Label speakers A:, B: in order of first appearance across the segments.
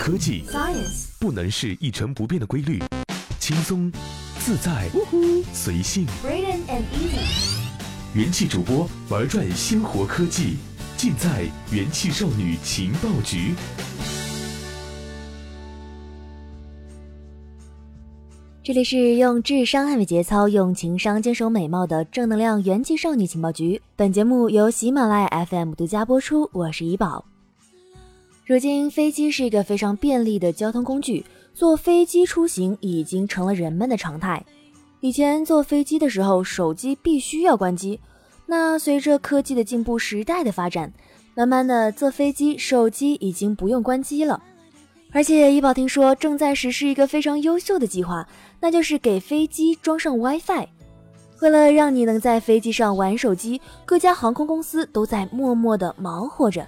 A: 科技
B: Science
A: 不能是一成不变的规律，轻松、自在、随性。
B: And Easy
A: 元气主播玩转鲜活科技，尽在元气少女情报局。
C: 这里是用智商捍卫节操，用情商坚守美貌的正能量元气少女情报局。本节目由喜马拉雅 FM 独家播出，我是怡宝。如今，飞机是一个非常便利的交通工具，坐飞机出行已经成了人们的常态。以前坐飞机的时候，手机必须要关机。那随着科技的进步，时代的发展，慢慢的坐飞机手机已经不用关机了。而且，怡宝听说正在实施一个非常优秀的计划，那就是给飞机装上 WiFi。为了让你能在飞机上玩手机，各家航空公司都在默默的忙活着。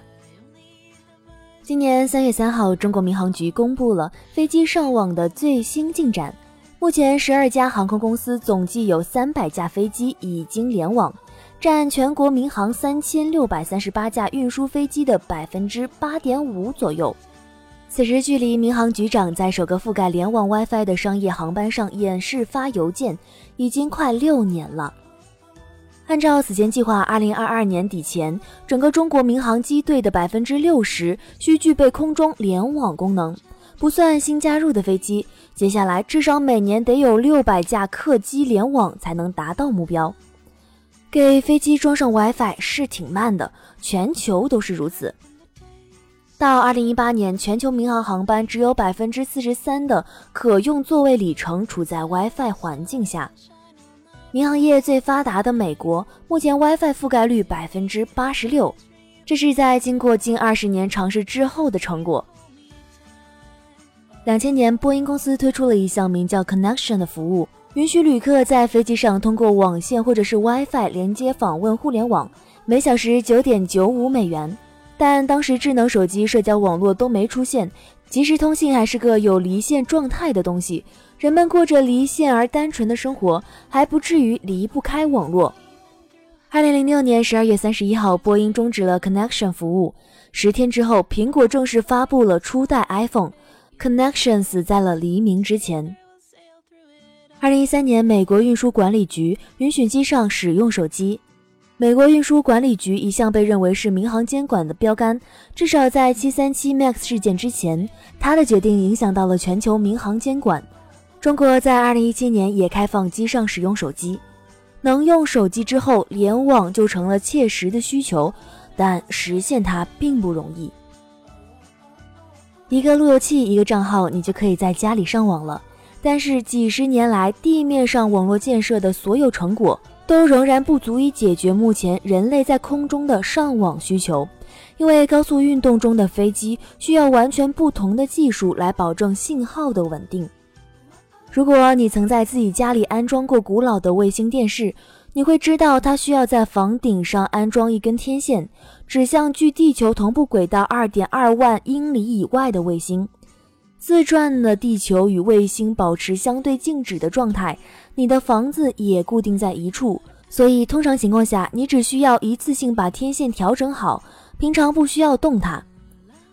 C: 今年三月三号，中国民航局公布了飞机上网的最新进展。目前，十二家航空公司总计有三百架飞机已经联网，占全国民航三千六百三十八架运输飞机的百分之八点五左右。此时，距离民航局长在首个覆盖联网 WiFi 的商业航班上演示发邮件，已经快六年了。按照此前计划，二零二二年底前，整个中国民航机队的百分之六十需具备空中联网功能，不算新加入的飞机。接下来至少每年得有六百架客机联网才能达到目标。给飞机装上 WiFi 是挺慢的，全球都是如此。到二零一八年，全球民航航班只有百分之四十三的可用座位里程处在 WiFi 环境下。民航业最发达的美国，目前 WiFi 覆盖率百分之八十六，这是在经过近二十年尝试之后的成果。两千年，波音公司推出了一项名叫 Connection 的服务，允许旅客在飞机上通过网线或者是 WiFi 连接访问互联网，每小时九点九五美元。但当时智能手机、社交网络都没出现，即时通信还是个有离线状态的东西，人们过着离线而单纯的生活，还不至于离不开网络。二零零六年十二月三十一号，波音终止了 Connection 服务。十天之后，苹果正式发布了初代 iPhone，Connection 死在了黎明之前。二零一三年，美国运输管理局允许机上使用手机。美国运输管理局一向被认为是民航监管的标杆，至少在737 MAX 事件之前，他的决定影响到了全球民航监管。中国在2017年也开放机上使用手机，能用手机之后联网就成了切实的需求，但实现它并不容易。一个路由器，一个账号，你就可以在家里上网了。但是几十年来，地面上网络建设的所有成果。都仍然不足以解决目前人类在空中的上网需求，因为高速运动中的飞机需要完全不同的技术来保证信号的稳定。如果你曾在自己家里安装过古老的卫星电视，你会知道它需要在房顶上安装一根天线，指向距地球同步轨道二点二万英里以外的卫星。自转的地球与卫星保持相对静止的状态，你的房子也固定在一处，所以通常情况下，你只需要一次性把天线调整好，平常不需要动它。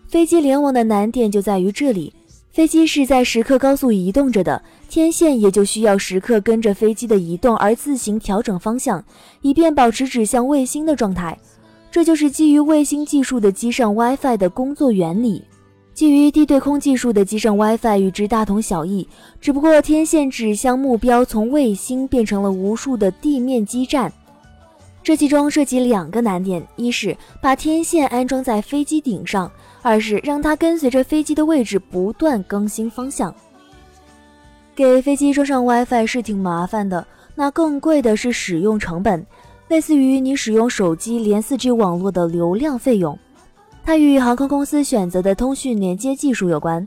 C: 飞机联网的难点就在于这里，飞机是在时刻高速移动着的，天线也就需要时刻跟着飞机的移动而自行调整方向，以便保持指向卫星的状态。这就是基于卫星技术的机上 WiFi 的工作原理。基于地对空技术的机上 WiFi 与之大同小异，只不过天线指向目标从卫星变成了无数的地面基站。这其中涉及两个难点：一是把天线安装在飞机顶上，二是让它跟随着飞机的位置不断更新方向。给飞机装上 WiFi 是挺麻烦的，那更贵的是使用成本，类似于你使用手机连 4G 网络的流量费用。它与航空公司选择的通讯连接技术有关。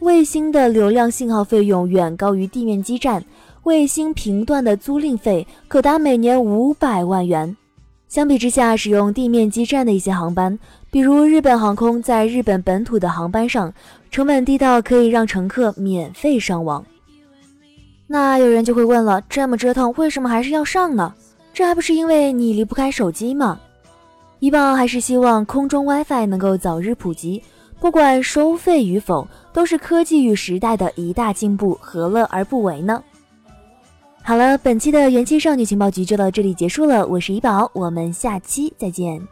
C: 卫星的流量信号费用远高于地面基站，卫星频段的租赁费可达每年五百万元。相比之下，使用地面基站的一些航班，比如日本航空，在日本本土的航班上，成本低到可以让乘客免费上网。那有人就会问了，这么折腾，为什么还是要上呢？这还不是因为你离不开手机吗？怡宝还是希望空中 WiFi 能够早日普及，不管收费与否，都是科技与时代的一大进步，何乐而不为呢？好了，本期的元气少女情报局就到这里结束了，我是怡宝，我们下期再见。